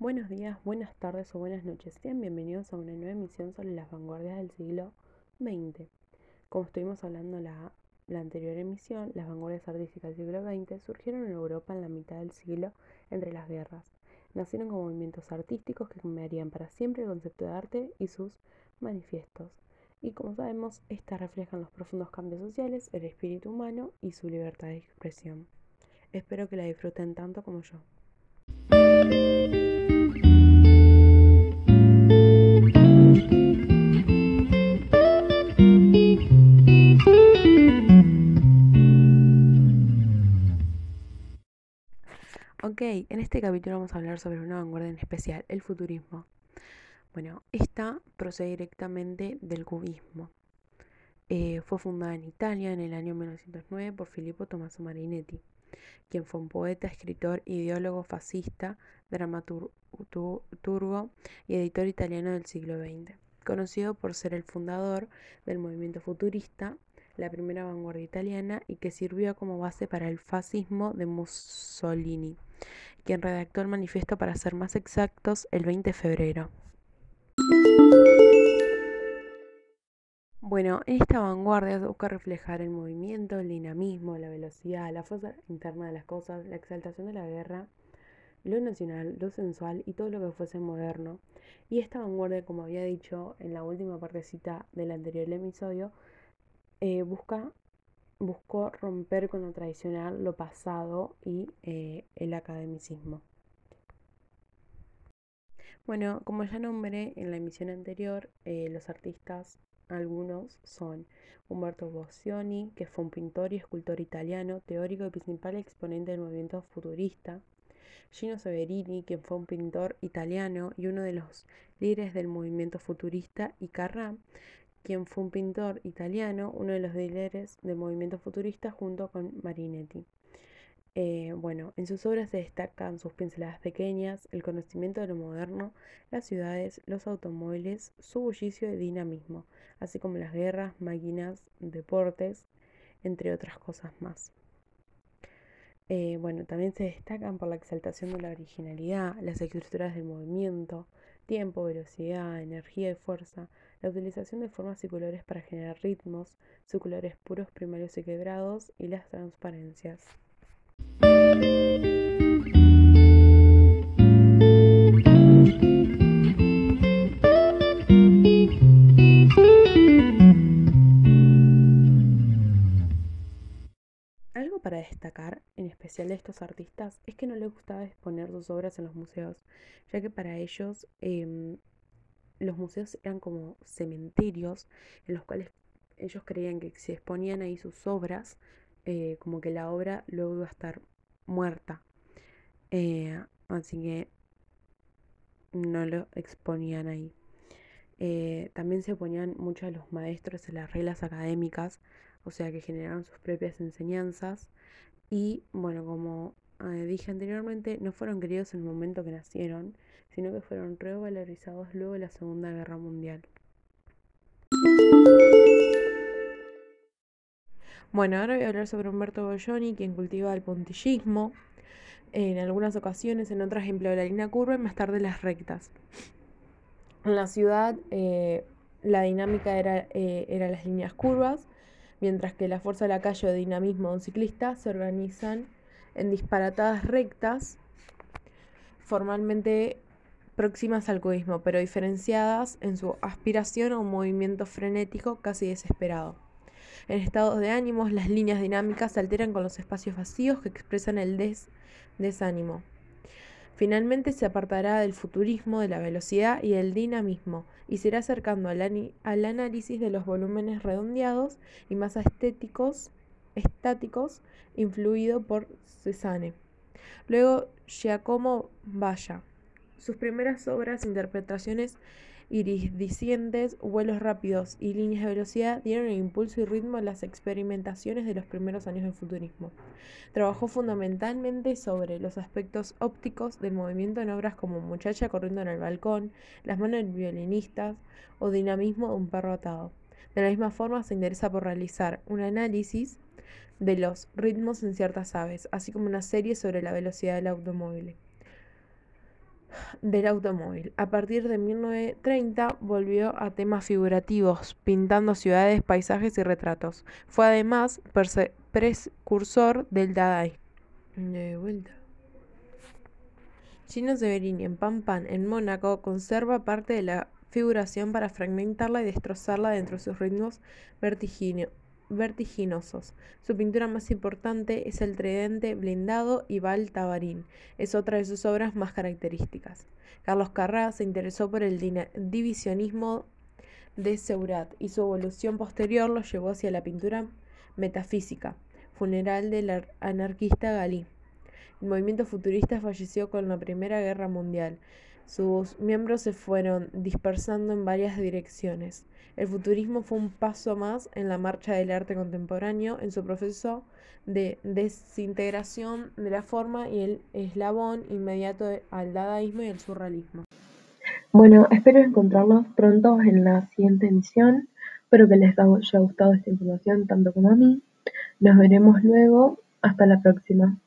Buenos días, buenas tardes o buenas noches. Sean bienvenidos a una nueva emisión sobre las vanguardias del siglo XX. Como estuvimos hablando la, la anterior emisión, las vanguardias artísticas del siglo XX surgieron en Europa en la mitad del siglo entre las guerras. Nacieron como movimientos artísticos que cambiarían para siempre el concepto de arte y sus manifiestos. Y como sabemos, estas reflejan los profundos cambios sociales, el espíritu humano y su libertad de expresión. Espero que la disfruten tanto como yo. Ok, en este capítulo vamos a hablar sobre una vanguardia en especial, el futurismo. Bueno, esta procede directamente del cubismo. Eh, fue fundada en Italia en el año 1909 por Filippo Tommaso Marinetti, quien fue un poeta, escritor, ideólogo fascista, dramaturgo y editor italiano del siglo XX, conocido por ser el fundador del movimiento futurista, la primera vanguardia italiana y que sirvió como base para el fascismo de Mussolini quien redactó el manifiesto para ser más exactos el 20 de febrero. Bueno, en esta vanguardia busca reflejar el movimiento, el dinamismo, la velocidad, la fuerza interna de las cosas, la exaltación de la guerra, lo nacional, lo sensual y todo lo que fuese moderno. Y esta vanguardia, como había dicho en la última partecita del anterior episodio, eh, busca buscó romper con lo tradicional, lo pasado y eh, el academicismo. Bueno, como ya nombré en la emisión anterior, eh, los artistas, algunos son Umberto Boccioni, que fue un pintor y escultor italiano, teórico y principal exponente del movimiento futurista, Gino Severini, quien fue un pintor italiano y uno de los líderes del movimiento futurista, y Carrà, quien fue un pintor italiano, uno de los líderes del movimiento futurista junto con Marinetti. Eh, bueno, en sus obras se destacan sus pinceladas pequeñas, el conocimiento de lo moderno, las ciudades, los automóviles, su bullicio y dinamismo, así como las guerras, máquinas, deportes, entre otras cosas más. Eh, bueno, también se destacan por la exaltación de la originalidad, las estructuras del movimiento, tiempo, velocidad, energía y fuerza, la utilización de formas y colores para generar ritmos, sus colores puros, primarios y quebrados y las transparencias. Algo para destacar, en especial de estos artistas, es que no les gustaba exponer sus obras en los museos, ya que para ellos em, los museos eran como cementerios en los cuales ellos creían que si exponían ahí sus obras, eh, como que la obra luego iba a estar muerta. Eh, así que no lo exponían ahí. Eh, también se oponían mucho a los maestros en las reglas académicas, o sea que generaron sus propias enseñanzas y bueno, como dije anteriormente, no fueron queridos en el momento que nacieron, sino que fueron revalorizados luego de la Segunda Guerra Mundial. Bueno, ahora voy a hablar sobre Humberto Bolloni, quien cultiva el puntillismo, en algunas ocasiones, en otras empleo la línea curva y más tarde las rectas. En la ciudad eh, la dinámica era, eh, era las líneas curvas, mientras que la fuerza de la calle o dinamismo de un ciclista se organizan en disparatadas rectas, formalmente próximas al cubismo, pero diferenciadas en su aspiración a un movimiento frenético casi desesperado. En estados de ánimos, las líneas dinámicas se alteran con los espacios vacíos que expresan el desánimo. Finalmente se apartará del futurismo, de la velocidad y del dinamismo, y se irá acercando al, al análisis de los volúmenes redondeados y más estéticos, estáticos, influido por Cézanne. Luego Giacomo Valla, sus primeras obras, interpretaciones iridiscentes, vuelos rápidos y líneas de velocidad dieron el impulso y ritmo a las experimentaciones de los primeros años del futurismo. Trabajó fundamentalmente sobre los aspectos ópticos del movimiento en obras como Muchacha corriendo en el balcón, Las manos del violinista o Dinamismo de un perro atado. De la misma forma se interesa por realizar un análisis de los ritmos en ciertas aves, así como una serie sobre la velocidad del automóvil. del automóvil. A partir de 1930 volvió a temas figurativos, pintando ciudades, paisajes y retratos. Fue además precursor del Dadaísmo. De vuelta. Gino Severini en Pan Pan, en Mónaco, conserva parte de la figuración para fragmentarla y destrozarla dentro de sus ritmos vertiginosos. Su pintura más importante es el Tridente Blindado y Val Tabarín. Es otra de sus obras más características. Carlos Carrá se interesó por el divisionismo de Seurat y su evolución posterior lo llevó hacia la pintura metafísica, funeral del anarquista Galí. El movimiento futurista falleció con la Primera Guerra Mundial. Sus miembros se fueron dispersando en varias direcciones. El futurismo fue un paso más en la marcha del arte contemporáneo en su proceso de desintegración de la forma y el eslabón inmediato al dadaísmo y el surrealismo. Bueno, espero encontrarnos pronto en la siguiente emisión. Espero que les haya gustado esta información tanto como a mí. Nos veremos luego. Hasta la próxima.